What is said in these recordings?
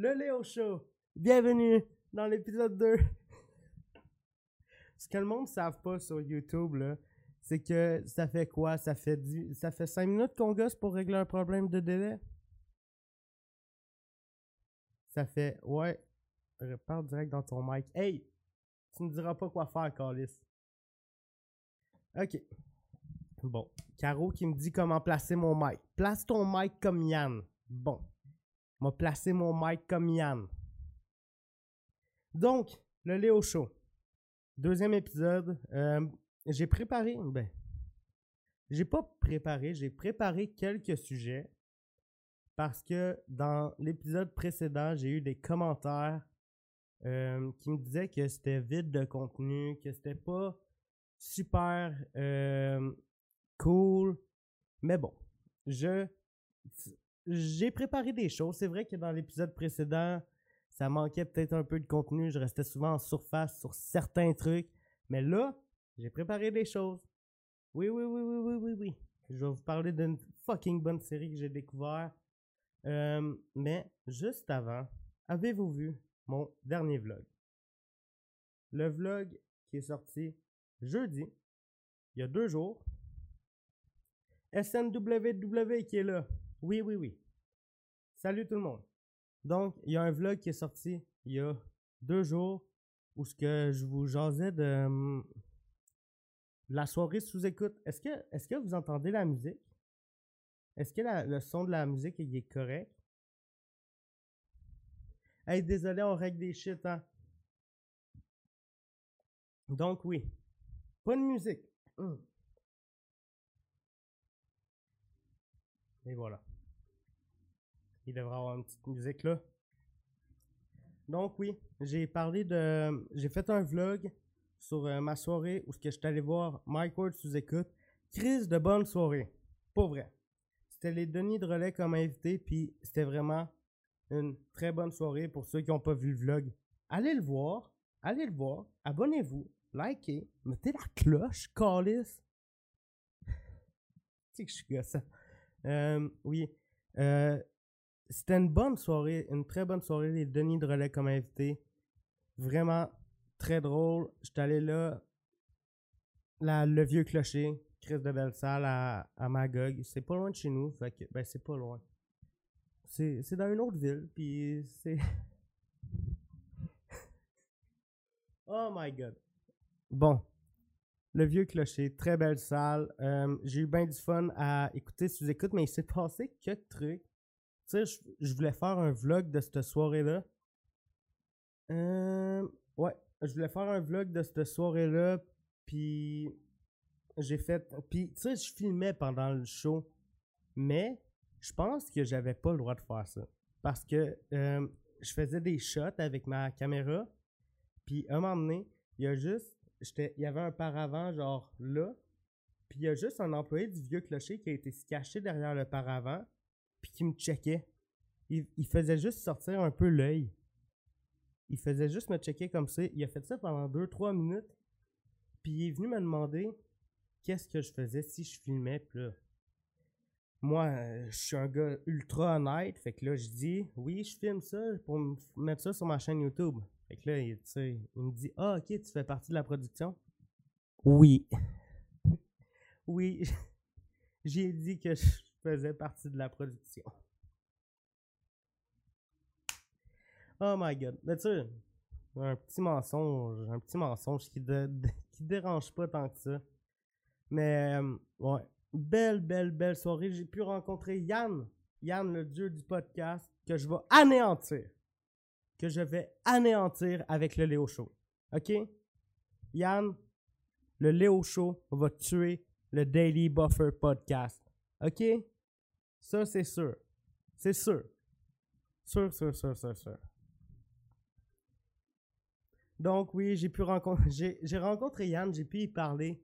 le Léo Show. Bienvenue dans l'épisode 2. Ce que le monde ne savent pas sur YouTube, c'est que ça fait quoi? Ça fait, ça fait 5 minutes qu'on gosse pour régler un problème de délai? Ça fait, ouais, parle direct dans ton mic. Hey, tu me diras pas quoi faire, Calis. Ok. Bon. Caro qui me dit comment placer mon mic. Place ton mic comme Yann. Bon. M'a placé mon mic comme Yann. Donc, le Léo Show. Deuxième épisode. Euh, j'ai préparé. Ben. J'ai pas préparé, j'ai préparé quelques sujets. Parce que dans l'épisode précédent, j'ai eu des commentaires euh, qui me disaient que c'était vide de contenu, que c'était pas super euh, cool. Mais bon, je j'ai préparé des choses. C'est vrai que dans l'épisode précédent, ça manquait peut-être un peu de contenu. Je restais souvent en surface sur certains trucs. Mais là, j'ai préparé des choses. Oui, oui, oui, oui, oui, oui, oui. Je vais vous parler d'une fucking bonne série que j'ai découvert. Euh, mais juste avant, avez-vous vu mon dernier vlog? Le vlog qui est sorti jeudi, il y a deux jours. SNWW qui est là. Oui, oui, oui. Salut tout le monde. Donc, il y a un vlog qui est sorti il y a deux jours où ce que je vous jasais de, hum, la soirée sous écoute. Est-ce que, vous entendez la musique? Est-ce que le son de la musique est correct? Hey, désolé, on règle des shit, hein? Donc, oui. Pas de musique. Hum. Et voilà. Il devrait avoir une petite musique là. Donc oui, j'ai parlé de... J'ai fait un vlog sur euh, ma soirée où je suis allé voir Mike Ward sous écoute. Crise de bonne soirée. Pas vrai. C'était les Denis de relais comme invité, puis c'était vraiment une très bonne soirée pour ceux qui n'ont pas vu le vlog. Allez le voir, allez le voir, abonnez-vous, likez, mettez la cloche, calice. tu que je suis gossant. Euh, oui. Euh, c'était une bonne soirée, une très bonne soirée. Les Denis de relais comme invité. Vraiment très drôle. J'étais allé là. Le vieux clocher, Chris de belle salle à, à Magog. C'est pas loin de chez nous. Fait que, ben, c'est pas loin. C'est c'est dans une autre ville. Puis c'est. oh my god. Bon. Le vieux clocher, très belle salle. Euh, j'ai eu bien du fun à écouter sous écoute, mais il s'est passé quelques trucs. Tu sais, je, voulais faire un vlog de cette soirée-là. Euh, ouais, je voulais faire un vlog de cette soirée-là, puis j'ai fait. Puis, tu sais, je filmais pendant le show, mais je pense que j'avais pas le droit de faire ça. Parce que euh, je faisais des shots avec ma caméra, puis un moment donné, il y a juste. Il y avait un paravent, genre là, puis il y a juste un employé du vieux clocher qui a été se cacher derrière le paravent, puis qui me checkait. Il, faisait juste sortir un peu l'œil. Il faisait juste me checker comme ça. Il a fait ça pendant 2-3 minutes. Puis il est venu me demander qu'est-ce que je faisais si je filmais. Puis là, moi, euh, je suis un gars ultra honnête. Fait que là, je dis oui, je filme ça pour mettre ça sur ma chaîne YouTube. Fait que là, il, il me dit Ah, ok, tu fais partie de la production Oui. oui. J'ai dit que je faisais partie de la production. Oh my god. Mais tu sais, un petit mensonge, un petit mensonge qui, de- qui dérange pas tant que ça. Mais, euh, ouais. Belle, belle, belle soirée. J'ai pu rencontrer Yann. Yann, le dieu du podcast, que je vais anéantir. Que je vais anéantir avec le Léo Show. OK? Yann, le Léo Show va tuer le Daily Buffer podcast. OK? Ça, c'est sûr. C'est sûr. Sûr, sûr, sûr, sûr, sûr. Donc, oui, j'ai pu rencontrer. J'ai rencontré Yann, j'ai pu y parler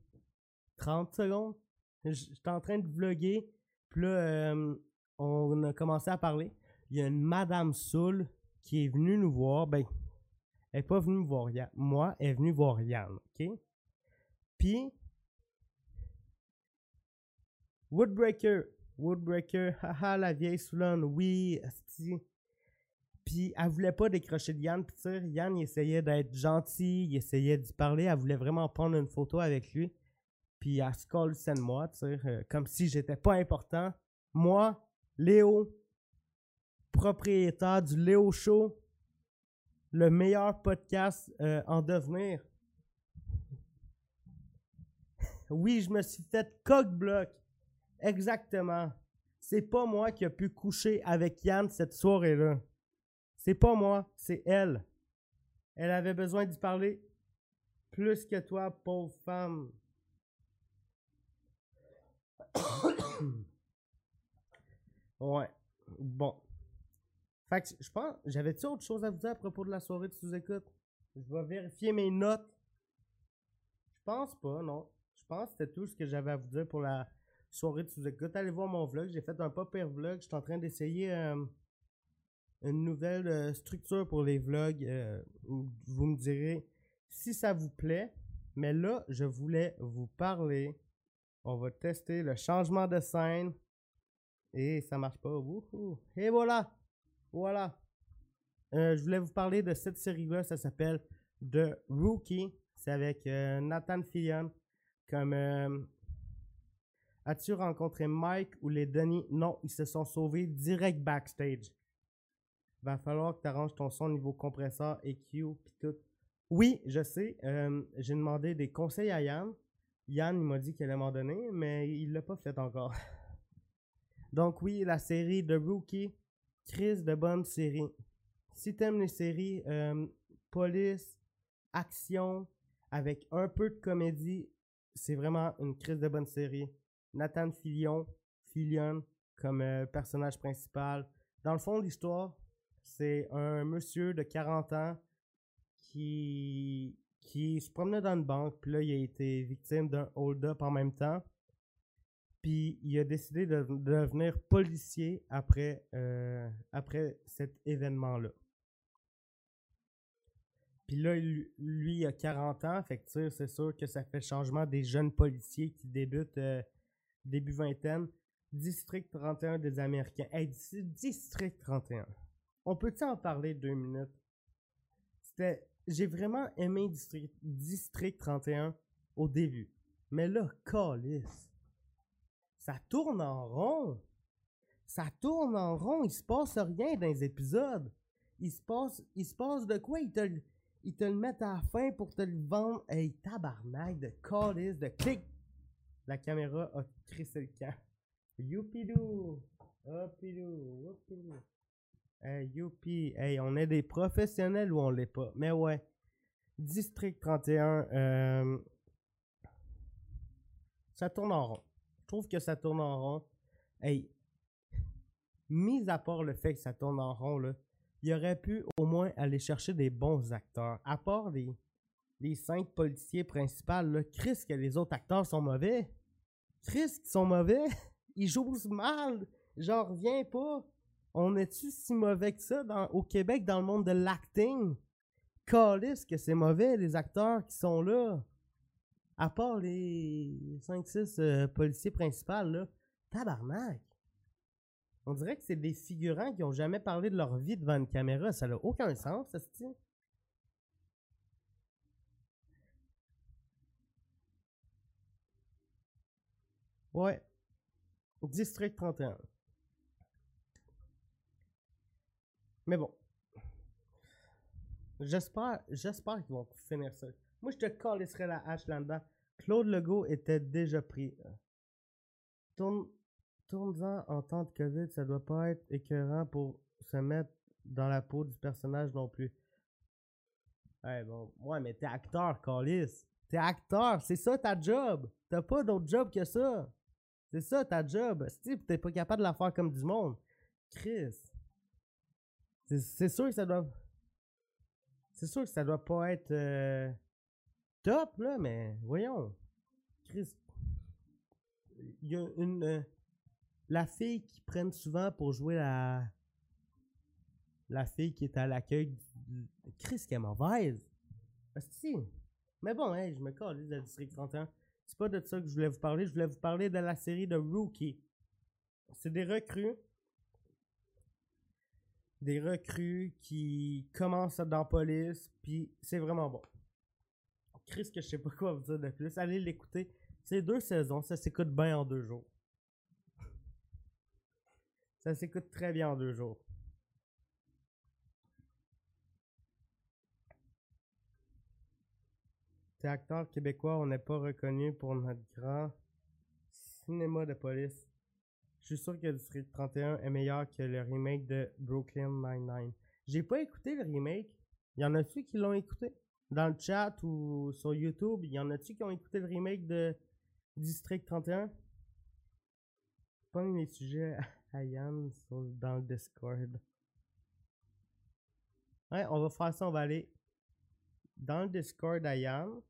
30 secondes. J'étais en train de vlogger. Puis là, euh, on a commencé à parler. Il y a une Madame Soul qui est venue nous voir. Ben, elle n'est pas venue me voir Yann. Moi, elle est venue voir Yann. OK? Puis, Woodbreaker. Woodbreaker. Haha, la vieille Soulane. Oui, asti. Puis elle voulait pas décrocher de Yann. Puis Yann, il essayait d'être gentil, il essayait d'y parler. Elle voulait vraiment prendre une photo avec lui. Puis elle se colle de moi, euh, comme si j'étais pas important. Moi, Léo, propriétaire du Léo Show, le meilleur podcast euh, en devenir. Oui, je me suis fait coq-bloc. Exactement. C'est pas moi qui a pu coucher avec Yann cette soirée-là. C'est pas moi, c'est elle. Elle avait besoin d'y parler plus que toi, pauvre femme. ouais. Bon. Fait que je pense, j'avais-tu autre chose à vous dire à propos de la soirée de sous-écoute? Je vais vérifier mes notes. Je pense pas, non. Je pense que c'était tout ce que j'avais à vous dire pour la soirée de sous-écoute. Allez voir mon vlog. J'ai fait un pas pire vlog. Je suis en train d'essayer euh, une nouvelle euh, structure pour les vlogs. Euh, vous me direz si ça vous plaît. Mais là, je voulais vous parler. On va tester le changement de scène. Et ça marche pas. Et voilà. Voilà. je voulais vous parler de cette série-là. Ça s'appelle The Rookie. C'est avec Nathan Fillion comme As-tu rencontré Mike ou les Denis? Non, ils se sont sauvés direct backstage. Va falloir que tu arranges ton son niveau compresseur, EQ, puis tout. Oui, je sais. Euh, j'ai demandé des conseils à Yann. Yann, il m'a dit qu'il allait m'en donner, mais il l'a pas fait encore. Donc oui, la série The Rookie, crise de bonne série. Si t'aimes les séries euh, police, action, avec un peu de comédie, c'est vraiment une crise de bonne série. Nathan Fillion, Fillion comme euh, personnage principal. Dans le fond, l'histoire, c'est un monsieur de 40 ans qui, qui se promenait dans une banque, puis là, il a été victime d'un hold-up en même temps. Puis il a décidé de, devenir policier après, euh, après cet événement-là. Puis là, lui, il a 40 ans, fait que c'est sûr que ça fait changement des jeunes policiers qui débutent euh, début vingtaine, District 31 des Américains. Hey, District 31. On peut-tu en parler deux minutes? C'était. J'ai vraiment aimé District, District 31 au début. Mais là, calice. Ça tourne en rond. Ça tourne en rond. Il se passe rien dans les épisodes. Il se passe, il se passe de quoi? Ils te, te le mettent à la fin pour te le vendre. Hey, tabarnak de calice, de clic la caméra a crissé le camp. Youpidou! Hopidou! Hopidou! Hey, youpi! Hey, on est des professionnels ou on l'est pas? Mais ouais. District 31, euh, ça tourne en rond. Je trouve que ça tourne en rond. Hey, mis à part le fait que ça tourne en rond, là, il aurait pu au moins aller chercher des bons acteurs. À part les, les cinq policiers principaux, là, Chris, que les autres acteurs sont mauvais. Chris, ils sont mauvais. Ils jouent mal. J'en reviens pas. On est-tu si mauvais que ça au Québec dans le monde de l'acting? Calisse que c'est mauvais, les acteurs qui sont là. À part les 5-6 euh, policiers principaux, là. Tabarnak. On dirait que c'est des figurants qui ont jamais parlé de leur vie devant une caméra. Ça n'a aucun sens, ça se Ouais. District 31. Mais bon. J'espère, j'espère qu'ils vont finir ça. Moi, je te calisserais la hache là-dedans. Claude Legault était déjà pris. Tourne, tourne-en en temps de COVID, ça doit pas être écœurant pour se mettre dans la peau du personnage non plus. Ouais, bon. Ouais, mais t'es acteur, Calis. T'es acteur, c'est ça ta job. T'as pas d'autre job que ça. C'est ça ta job. Si t'es pas capable de la faire comme du monde. Chris. C'est sûr que ça doit. C'est sûr que ça doit pas être euh, top, là, mais voyons. Chris. Il y a une. Euh, la fille qui prennent souvent pour jouer la. La fille qui est à l'accueil. Chris, qui est mauvaise. Mais bon, je me colle de District 31. C'est pas de ça que je voulais vous parler. Je voulais vous parler de la série de Rookie. C'est des recrues. des recrues qui commencent dans police, puis c'est vraiment bon. Chris, que je sais pas quoi vous dire de plus. Allez l'écouter. C'est deux saisons, ça s'écoute bien en deux jours. Ça s'écoute très bien en deux jours. T'es acteur québécois, on n'est pas reconnu pour notre grand cinéma de police. Je suis sûr que District 31 est meilleur que le remake de Brooklyn Nine-Nine. J'ai pas écouté le remake. Y en a-tu qui l'ont écouté? Dans le chat ou sur YouTube, y en a-tu qui ont écouté le remake de District 31? Pas les sujets à Yann dans le Discord. Ouais, on va faire ça, on va aller dans le Discord à Yann.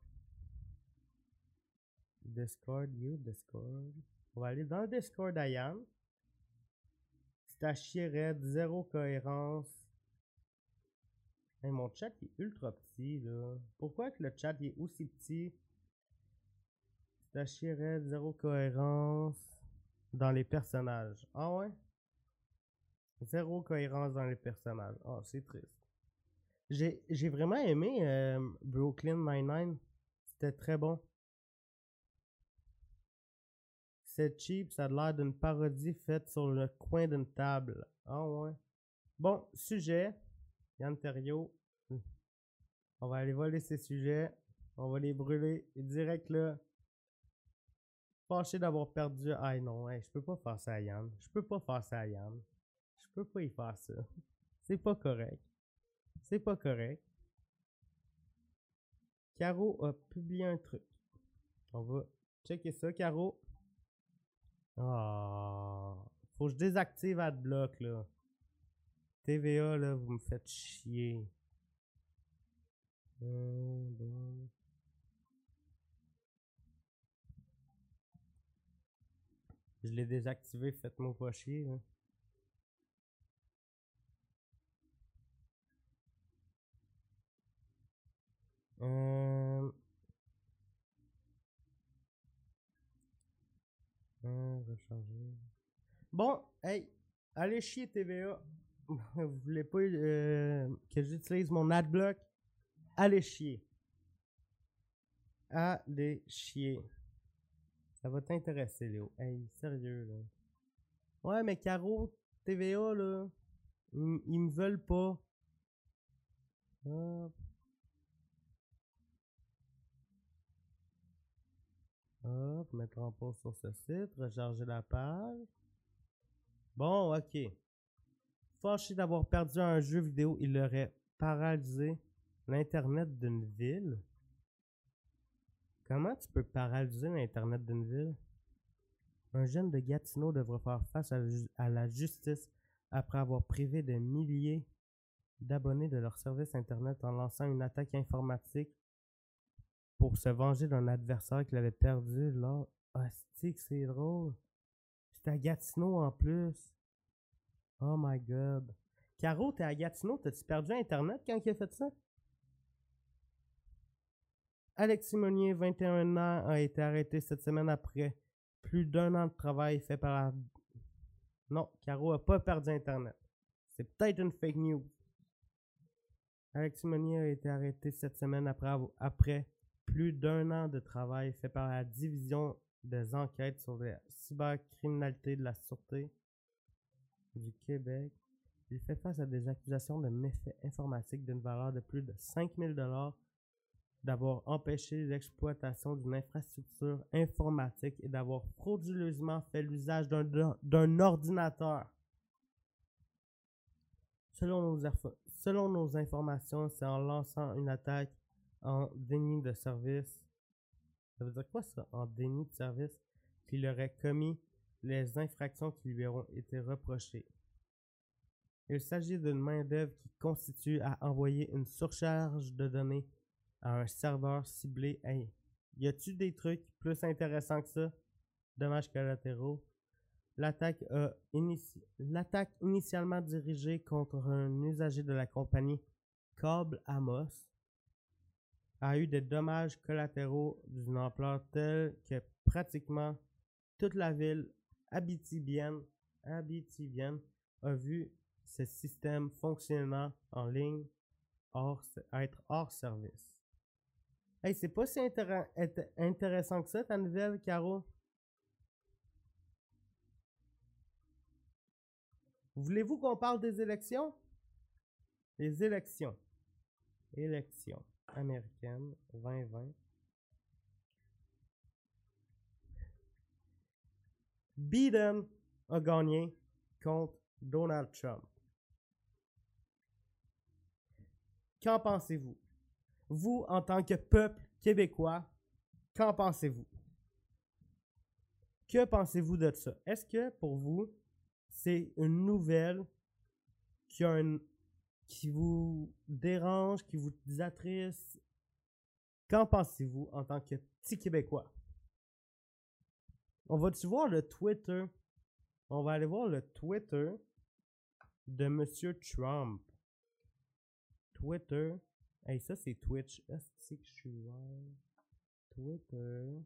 Discord, you, Discord. On va aller dans le Discord à Yann. C'est à zéro cohérence. mon chat est ultra petit là. Pourquoi que le chat est aussi petit? C'est à zéro cohérence dans les personnages. Ah ouais? Zéro cohérence dans les personnages. Ah, c'est triste. J'ai vraiment aimé euh, Brooklyn Nine-Nine. C'était très bon. C'est cheap, ça a l'air d'une parodie faite sur le coin d'une table. Ah ouais. Bon, sujet. Yann Terrio. On va aller voler ces sujets. On va les brûler. direct là. Fâché d'avoir perdu. Ah non, je peux pas faire ça à Yann. Je peux pas faire ça à Yann. Je peux pas y faire ça. C'est pas correct. C'est pas correct. Caro a publié un truc. On va checker ça, Caro. Ah. Faut que je désactive AdBlock, là. TVA, là, vous me faites chier. Je l'ai désactivé, faites-moi pas chier, Euh... Bon, hey, allez chier TVA. Vous voulez pas euh, que j'utilise mon adblock? Allez chier. Allez chier. Ça va t'intéresser, Léo. Hey, sérieux, là. Ouais, mais Caro, TVA, là, ils, ils me veulent pas. Hop, mettre en pause sur ce site, recharger la page. Bon, ok. Fâché d'avoir perdu un jeu vidéo, il aurait paralysé l'Internet d'une ville. Comment tu peux paralyser l'Internet d'une ville? Un jeune de Gatineau devrait faire face à la justice après avoir privé de milliers d'abonnés de leur service Internet en lançant une attaque informatique pour se venger d'un adversaire qu'il avait perdu là. Ah, c'est drôle? C'était à Gatineau en plus. Oh my god. Caro, t'es à Gatineau, t'as-tu perdu Internet quand il a fait ça? Alex Simonier, 21 ans, a été arrêté cette semaine après plus d'un an de travail fait par la... Non, Caro a pas perdu Internet. C'est peut-être une fake news. Alex Simonier a été arrêté cette semaine après plus d'un an de travail fait par la division des enquêtes sur la cybercriminalité de la Sûreté du Québec. Il fait face à des accusations de méfaits informatiques d'une valeur de plus de 5000 dollars d'avoir empêché l'exploitation d'une infrastructure informatique et d'avoir frauduleusement fait l'usage d'un ordinateur. Selon nos, selon nos informations, c'est en lançant une attaque en déni de service. Ça veut dire quoi ça, en déni de service? Qu'il aurait commis les infractions qui lui auront été reprochées? Il s'agit d'une main-d'œuvre qui constitue à envoyer une surcharge de données à un serveur ciblé. Hey, y a-tu des trucs plus intéressants que ça? Dommages collatéraux. L'attaque L'attaque initialement dirigée contre un usager de la compagnie Cable Amos a eu des dommages collatéraux d'une ampleur telle que pratiquement toute la ville abitibienne, abitibienne a vu ce système fonctionnant en ligne, hors, être hors service. Hey, c'est pas si intér- int- intéressant que ça, ta nouvelle, Caro? Voulez-vous qu'on parle des élections? Les élections. Élections américaines 2020. Biden a gagné contre Donald Trump. Qu'en pensez-vous? Vous, en tant que peuple québécois, qu'en pensez-vous? Que pensez-vous de ça? Est-ce que pour vous, c'est une nouvelle qui, a un- qui vous dérange, qui vous attriste? Qu'en pensez-vous en tant que petit Québécois? On va-tu voir le Twitter? On va aller voir le Twitter de Monsieur Trump. Twitter. Hey, ça c'est Twitch. Est-ce que je suis? Twitter.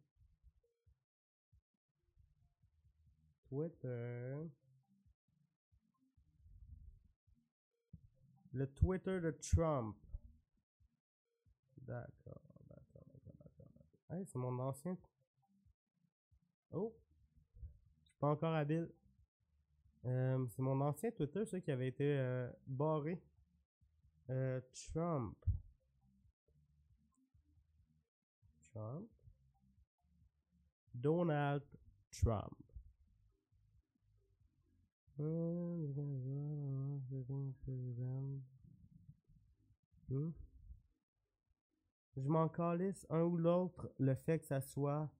Twitter. Le Twitter de Trump. D'accord, d'accord, d'accord, d'accord. Hey, c'est mon ancien. Oh! Je suis pas encore habile. Euh, c'est mon ancien Twitter, ça, qui avait été euh, barré. Euh, Trump. Trump. Donald Trump. Je un ou l'autre, le fait que ça soit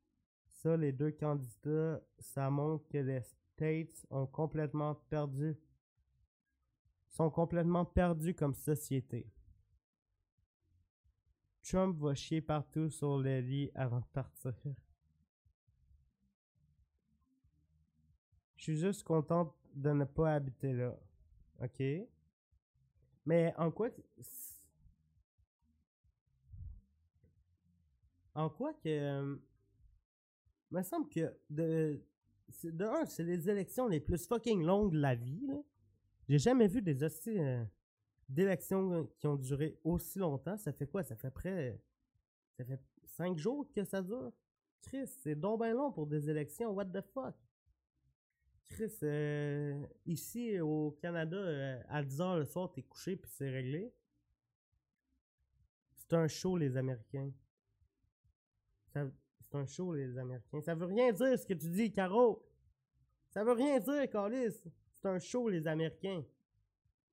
ça, les deux candidats, ça montre que les States ont complètement perdu, sont complètement perdus comme société. Trump va chier partout sur le lit avant de partir. Je suis juste contente de ne pas habiter là. OK? Mais en quoi... En quoi que... euh, me semble que de... De un, c'est les élections les plus fucking longues de la vie. J'ai jamais vu des hosties euh, d'élections euh, qui ont duré aussi longtemps. Ça fait quoi? Ça fait près... Ça fait cinq jours que ça dure? Chris, c'est donc long pour des élections. What the fuck? Chris, euh, ici au Canada, à 10h le soir, t'es couché puis c'est réglé. C'est un show, les Américains. C'est un show, les Américains. Ça veut rien dire ce que tu dis, Caro. Ça veut rien dire, Calis. C'est un show, les Américains.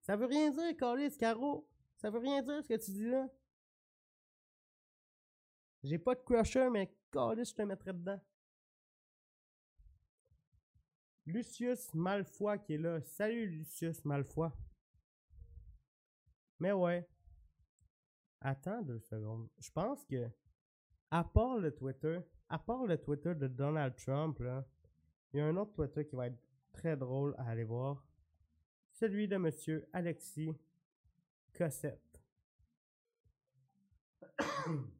Ça veut rien dire, Calis, Caro. Ça veut rien dire ce que tu dis là. J'ai pas de crusher, mais Calis, je te mettrais dedans. Lucius Malfoy qui est là. Salut Lucius Malfoy. Mais ouais. Attends deux secondes. Je pense que, à part le Twitter, à part le Twitter de Donald Trump, il y a un autre Twitter qui va être très drôle à aller voir. Celui de Monsieur Alexis Cossette.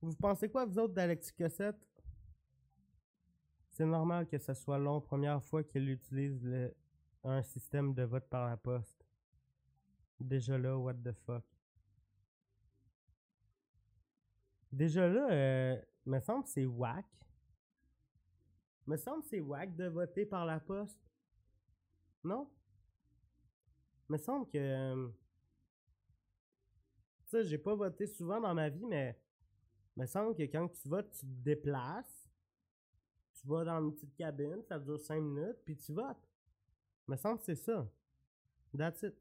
Vous pensez quoi, vous autres, d'Alexis Cossette? C'est normal que ce soit long, première fois qu'il utilise un système de vote par la poste. Déjà là, what the fuck. Déjà là, euh, me semble que c'est whack. Me semble que c'est whack de voter par la poste. Non? Me semble que... euh, Tu sais, j'ai pas voté souvent dans ma vie, mais me semble que quand tu votes, tu te déplaces. Tu vas dans une petite cabine, ça dure 5 minutes, puis tu votes. Me semble que c'est ça. That's it.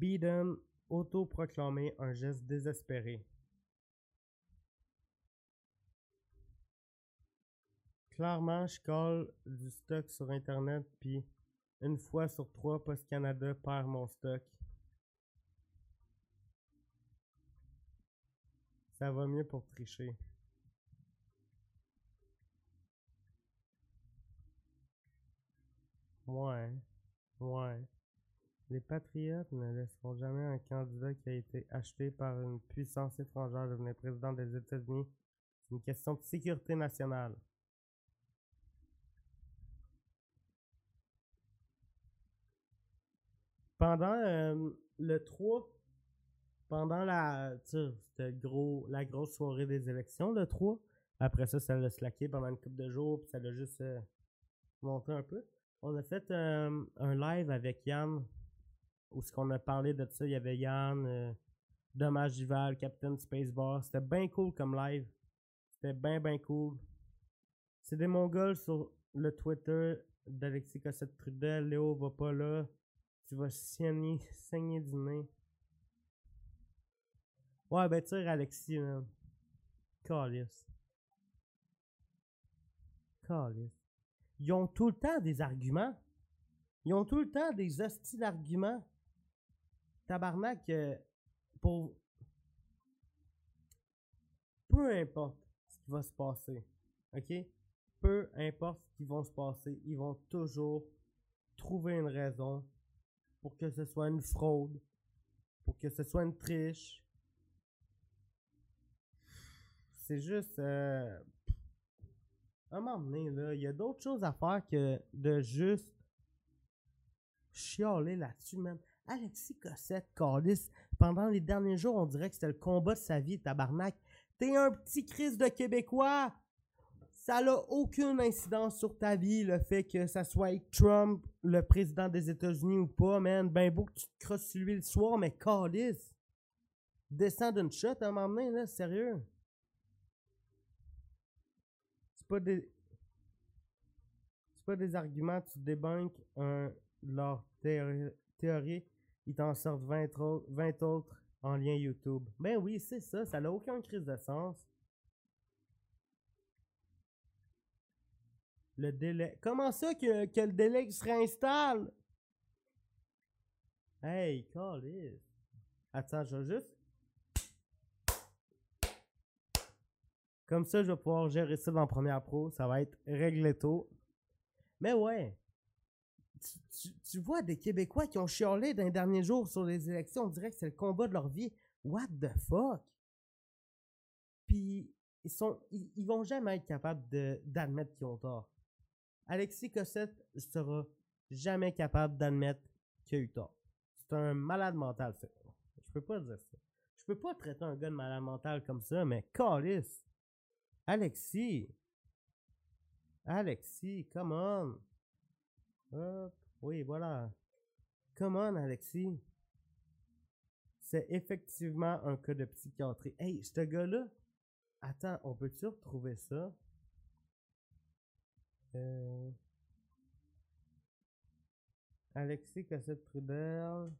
Biden autoproclamé un geste désespéré. Clairement, je colle du stock sur Internet, puis une fois sur trois, Post Canada perd mon stock. Ça va mieux pour tricher. Ouais. Ouais. Les patriotes ne laisseront jamais un candidat qui a été acheté par une puissance étrangère devenir président des États-Unis. C'est une question de sécurité nationale. Pendant euh, le 3, pendant la, grosse soirée des élections, le 3, après ça, ça l'a slacké pendant une couple de jours, puis ça l'a juste euh, monté un peu. On a fait euh, un live avec Yann, où ce qu'on a parlé de ça, il y avait Yann, euh, Dommage Gival, Captain Spacebar. C'était bien cool comme live. C'était bien, bien cool. C'est des Mongols sur le Twitter d'Alexis Cossette Trudel. Léo va pas là. Tu vas saigner, du nez. Ouais, ben tire Alexis, man. Calice. Calice. Ils ont tout le temps des arguments. Ils ont tout le temps des hosties d'arguments. Tabarnak, euh, pour. Peu importe ce qui va se passer, ok? Peu importe ce qui va se passer, ils vont toujours trouver une raison pour que ce soit une fraude, pour que ce soit une triche. C'est juste. Euh, à un moment donné, là, il y a d'autres choses à faire que de juste chialer là-dessus, même. Alexis Cossette, Carlis, pendant les derniers jours, on dirait que c'était le combat de sa vie, tabarnak. T'es un petit Christ de Québécois! Ça n'a aucune incidence sur ta vie, le fait que ça soit Trump, le président des États-Unis ou pas, man. Ben beau que tu te crosses lui le soir, mais Carlis, descends d'une shot à un moment donné, là, sérieux. C'est pas des. C'est pas des arguments, tu débunkes un, leur théorie ils t'en sortent 20, autres- 20 autres en lien YouTube. Ben oui, c'est ça, ça n'a aucun crise de sens. Le délai. Comment ça que, que le délai se réinstalle? Hey, calice. Attends, je vais juste. Comme ça, je vais pouvoir gérer ça dans Premiere Pro. Ça va être réglé tôt. Mais ouais. Tu, vois des Québécois qui ont chialé dans les derniers jours sur les élections. On dirait que c'est le combat de leur vie. What the fuck? Puis, ils, sont, ils, vont jamais être capables d'admettre qu'ils ont tort. Alexis Cossette sera jamais capable d'admettre qu'il a eu tort. C'est un malade mental, ça. Je peux pas dire ça. Je peux pas traiter un gars de malade mental comme ça, mais calice. Alexis. Alexis, come on. Hop. Oui, voilà. Come on, Alexis. C'est effectivement un cas de psychiatrie. Hey, ce gars-là. Attends, on peut-tu retrouver ça? Euh... Alexis Cossette Trudel.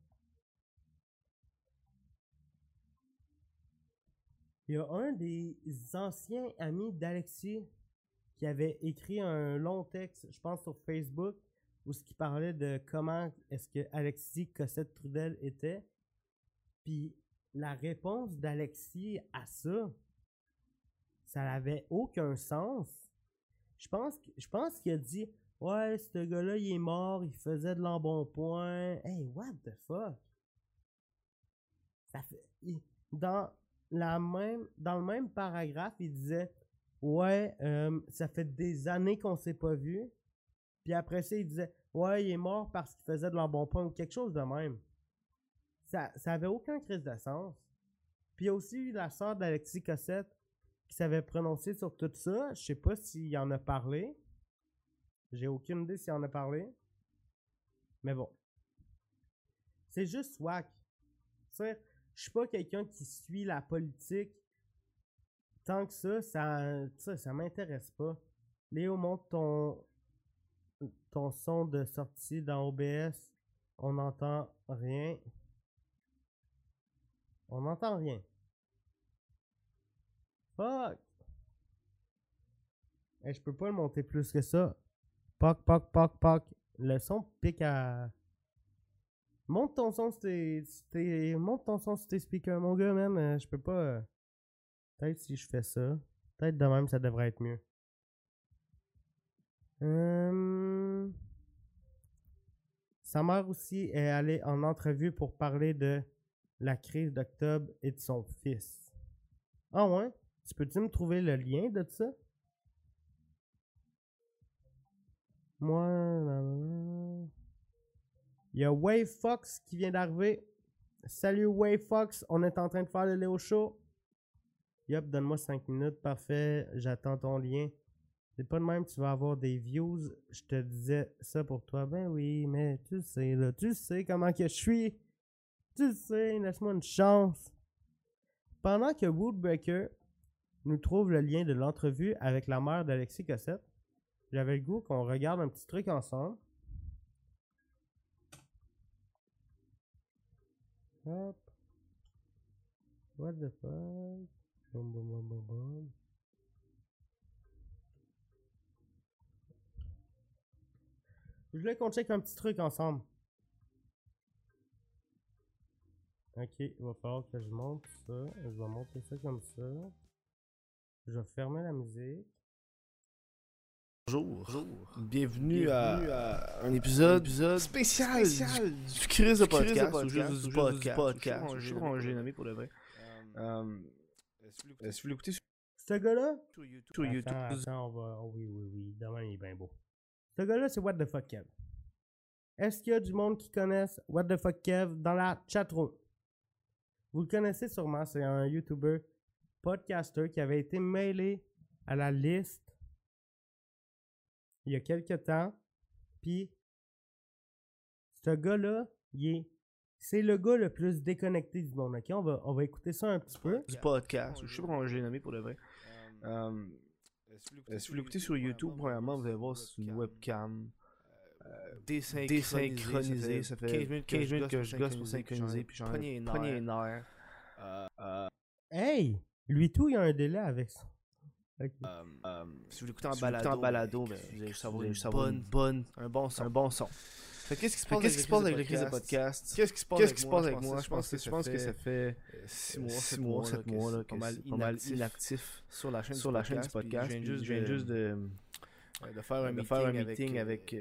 Il y a un des anciens amis d'Alexis qui avait écrit un long texte, je pense sur Facebook, où ce qui parlait de comment est-ce que Alexis Cossette Trudel était. Puis la réponse d'Alexis à ça, ça n'avait aucun sens. Je pense, je pense qu'il a dit Ouais, ce gars-là, il est mort, il faisait de l'embonpoint. Hey, what the fuck? Dans, la même, dans le même paragraphe, il disait Ouais, euh, ça fait des années qu'on s'est pas vu. Puis après ça, il disait Ouais, il est mort parce qu'il faisait de l'embonpoint ou quelque chose de même. Ça, ça avait aucun crise de sens. Puis il y a aussi la sœur d'Alexis Cossette qui s'avait prononcé sur tout ça. Je sais pas s'il en a parlé. J'ai aucune idée s'il en a parlé. Mais bon. C'est juste whack. Tu sais, je suis pas quelqu'un qui suit la politique. Tant que ça, ça, sais, ça m'intéresse pas. Léo, monte ton, ton son de sortie dans OBS. On n'entend rien. On n'entend rien. Fuck. Eh, je peux pas le monter plus que ça. Poc, poc, poc, poc. Le son pique à. Monte ton son sur tes- Monte ton son sur tes speakers, mon gars, man. Euh, Je peux pas. euh, Peut-être si je fais ça. Peut-être de même, ça devrait être mieux. Hum, Sa mère aussi est allée en entrevue pour parler de la crise d'octobre et de son fils. Ah ouais? Tu peux-tu me trouver le lien de ça? Moi, il y a Wave Fox qui vient d'arriver. Salut Wave Fox, on est en train de faire le Léo Show. Yup, donne-moi 5 minutes, parfait, j'attends ton lien. C'est pas de même, tu vas avoir des views. Je te disais ça pour toi. Ben oui, mais tu sais, là, tu sais comment que je suis. Tu sais, laisse-moi une chance. Pendant que Woodbreaker nous trouve le lien de l'entrevue avec la mère d'Alexis Cossette, j'avais le goût qu'on regarde un petit truc ensemble. Hop. What the fuck? Je voulais qu'on check un petit truc ensemble. Ok, il va falloir que je monte ça. Je vais monter ça comme ça. Je vais fermer la musique. Bonjour. Bienvenue, à, un épisode, spécial, du, du Crise de podcast, ou juste du podcast. Je sais pas comment j'ai nommé pour le vrai. Euh, si vous l'écoutez? sur Ce gars-là? YouTube, sur YouTube, Attends, attends, on va. oh oui, oui, oui. Demain, il est bien beau. Ce gars-là, c'est What the fuck Kev. Est-ce qu'il y a du monde qui connaisse What the fuck Kev dans la chatroom? Vous le connaissez sûrement, c'est un YouTuber podcaster qui avait été mêlé à la liste il y a quelques temps. Puis, ce gars-là, il est. C'est le gars le plus déconnecté du monde, ok? On va, on va écouter ça un petit peu. du podcast, je sais pas comment j'ai nommé pour le vrai. Euh, si vous l'écoutez sur YouTube, premièrement, vous allez voir c'est une webcam euh, désynchronisée. Ça fait 15 minutes que je gosse pour synchroniser, puis j'en ai pogné une heure. Hey! Lui tout, il y a un délai avec ça. Euh, si vous l'écoutez en balado, en balado ben, vous allez savoir une bonne, bonne, un bon son. Un bon son. Qu'est-ce qui se passe, qu'est-ce qui se passe avec le crise de podcast? Qu'est-ce qui se passe, qu'est-ce qui se passe avec moi? Je pense que je pense que ça fait 6 mois, 6 mois, 7 mois là, pas mal inactif. sur la chaîne sur la chaîne du podcast. Je viens juste de de faire un meeting avec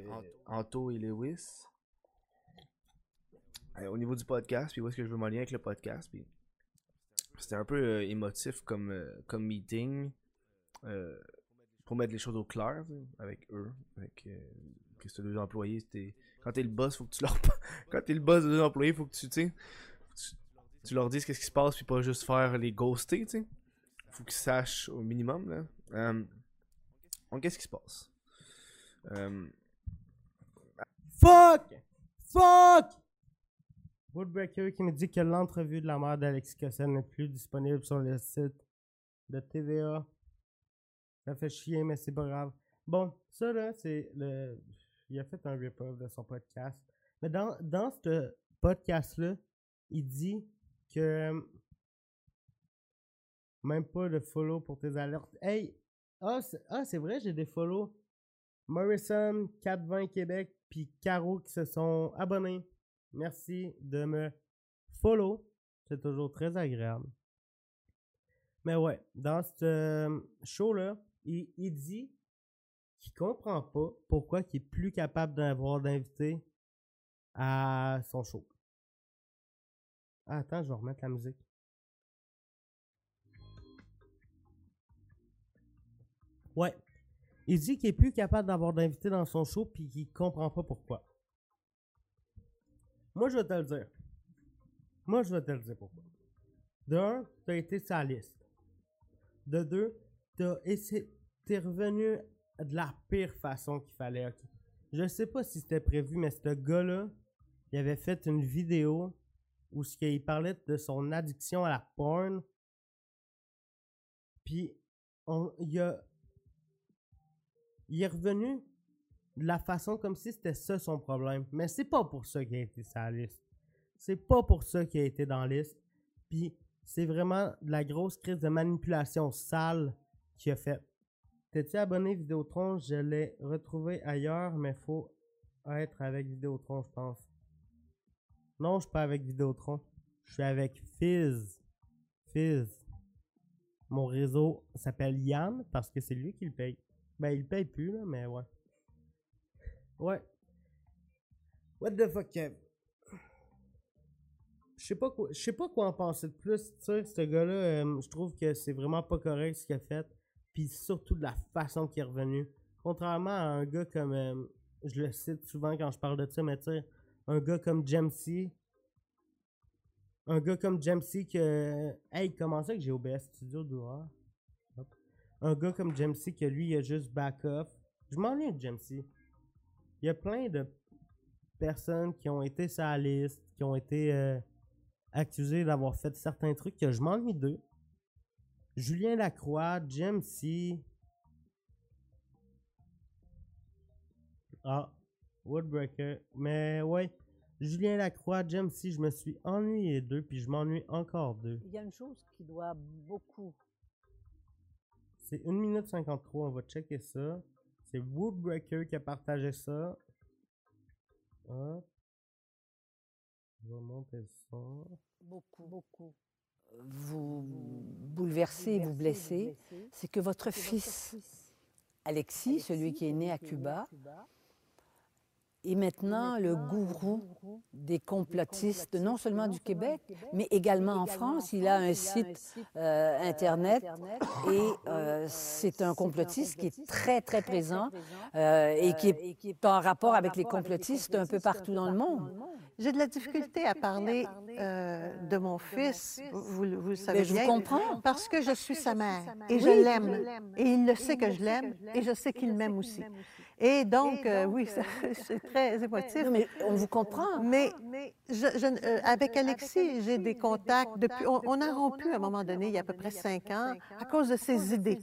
Anto. Et Lewis. Au niveau du podcast, puis où est-ce que je veux m'aligner avec le podcast, puis c'était un peu euh, émotif comme euh, comme meeting euh, pour mettre les choses au clair avec eux, avec euh, que ces deux employés, c'était quand t'es le boss, faut que tu leur quand t'es le boss de employés, faut que tu tu leur dises qu'est-ce qui se passe puis pas juste faire les ghoster, tu sais. Faut qu'ils sachent au minimum là. Euh, donc qu'est-ce qui se passe? Euh, Fuck! Fuck! Woodbreaker qui me dit que l'entrevue de la mère d'Alexis Cossette n'est plus disponible sur le site de TVA. Ça fait chier, mais c'est pas grave. Bon, ça là, c'est le. Il a fait un rip-off de son podcast. Mais dans, dans ce podcast-là, il dit que. euh, Même pas de follow pour tes alertes. Hey! Ah, c'est ah, vrai, j'ai des follow. Morrison, 420 Québec, puis Caro qui se sont abonnés. Merci de me follow. C'est toujours très agréable. Mais ouais, dans ce euh, show-là, il, il dit qu'il comprend pas pourquoi il est plus capable d'avoir d'invités à son show. Attends, je vais remettre la musique. Ouais. Il dit qu'il est plus capable d'avoir d'invités dans son show puis qu'il comprend pas pourquoi. Moi, je vais te le dire. Moi, je vais te le dire pourquoi. De un, t'as été la liste. De deux, t'es revenu de la pire façon qu'il fallait. ok. Je sais pas si c'était prévu, mais ce gars-là, il avait fait une vidéo où qu'il parlait de son addiction à la porn. Puis, on, il il est revenu de la façon comme si c'était ça son problème. Mais c'est pas pour ça qu'il a été sur la liste. C'est pas pour ça qu'il a été dans la liste. Puis c'est vraiment de la grosse crise de manipulation sale qu'il a fait. T'es-tu abonné Vidéotron? Je l'ai retrouvé ailleurs, mais faut être avec Vidéotron, je pense. Non, je suis pas avec Vidéotron. Je suis avec Fizz. Fizz. Mon réseau s'appelle Yann parce que c'est lui qui le paye. Ben, il paye plus, là, mais ouais. Ouais. What the fuck, Kev? Je sais pas quoi, sais pas quoi en penser de plus, tu sais, ce gars-là, euh, je trouve que c'est vraiment pas correct ce qu'il a fait, puis surtout de la façon qu'il est revenu. Contrairement à un gars comme, euh, je le cite souvent quand je parle de ça, mais tu sais, un gars comme Jamesy, un gars comme Jamesy que, hey, comment ça que j'ai OBS Studio dehors? Un gars comme Jamesy que lui, il a juste back off. Je m'ennuie de Jamesy. Il y a plein de personnes qui ont été sur la liste, qui ont été euh, accusées d'avoir fait certains trucs que je m'ennuie d'eux. Julien Lacroix, Jamesy. Ah, Woodbreaker. Mais ouais, Julien Lacroix, Jamesy, je me suis ennuyé d'eux, puis je m'ennuie encore d'eux. Il y a une chose qui doit beaucoup. C'est 1 minute 53, on va checker ça. C'est Woodbreaker qui a partagé ça. Hop. Je vais monter ça. Beaucoup, beaucoup. Vous bouleversez, vous blessez, c'est que votre fils, Alexis, celui qui est né à Cuba, est maintenant le gourou des complotistes, non seulement du Québec, mais également en France. Il a un site euh, Internet et euh, c'est un complotiste qui est très, très présent euh, et qui est en rapport avec les complotistes un peu partout dans le monde. J'ai de la difficulté à parler de mon fils, vous, vous le savez Mais je vous comprends. parce que je suis sa mère et je l'aime. Et il le sait que je l'aime et je sais qu'il m'aime aussi. Et donc, euh, oui, ça- c'est très émotif. Non, mais on vous comprend. Mais je- je- euh, avec Alexis, j'ai des contacts depuis. On, on a rompu à un moment donné, il y a à peu près cinq ans, à cause de ses idées.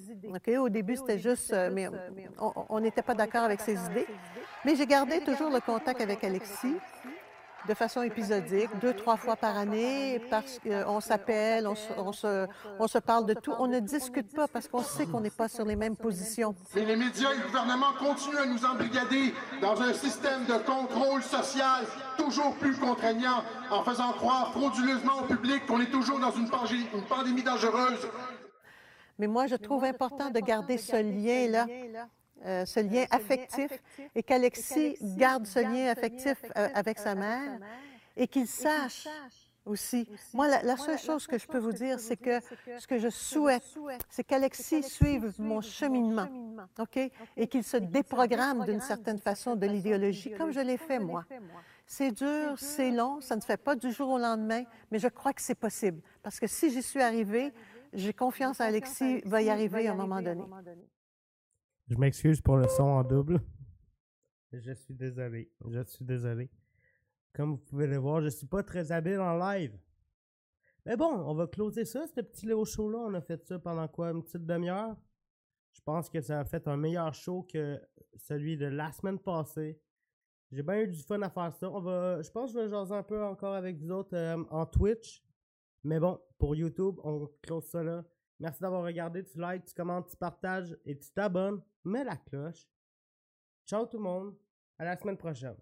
Au début, c'était juste, euh, mais on n'était pas d'accord avec ses idées. Mais j'ai gardé toujours le contact avec Alexis de façon épisodique, deux, trois fois par année, parce qu'on s'appelle, on, se- on se, on se parle de tout. On ne discute pas parce qu'on sait qu'on n'est pas sur les mêmes positions. Mais les médias et le gouvernement continuent à nous embrigader dans un système de contrôle social toujours plus contraignant, en faisant croire frauduleusement au public qu'on est toujours dans une pandémie dangereuse. Mais moi, je trouve important de garder ce lien-là, euh, ce lien affectif, et qu'Alexis garde ce lien affectif euh, avec sa mère et qu'il sache aussi. Moi, la, la seule chose que je peux vous dire, c'est que ce que je souhaite, c'est qu'Alexis suive mon cheminement, OK? Et qu'il se déprogramme d'une certaine façon de l'idéologie, comme je l'ai fait moi. C'est dur, c'est long, ça ne se fait pas du jour au lendemain, mais je crois que c'est possible. Parce que si j'y suis arrivée, j'ai confiance en Alexis, va y arriver à un moment donné. Je m'excuse pour le son en double. Je suis désolé. Je suis désolé. Comme vous pouvez le voir, je suis pas très habile en live. Mais bon, on va closer ça, ce petit Léo Show-là. On a fait ça pendant quoi, une petite demi-heure? Je pense que ça a fait un meilleur show que celui de la semaine passée. J'ai bien eu du fun à faire ça. On va, je pense que je vais jaser un peu encore avec vous autres euh, en Twitch. Mais bon, pour YouTube, on close ça là. Merci d'avoir regardé. Tu likes, tu commentes, tu partages et tu t'abonnes. Mets la cloche. Ciao tout le monde. À la semaine prochaine.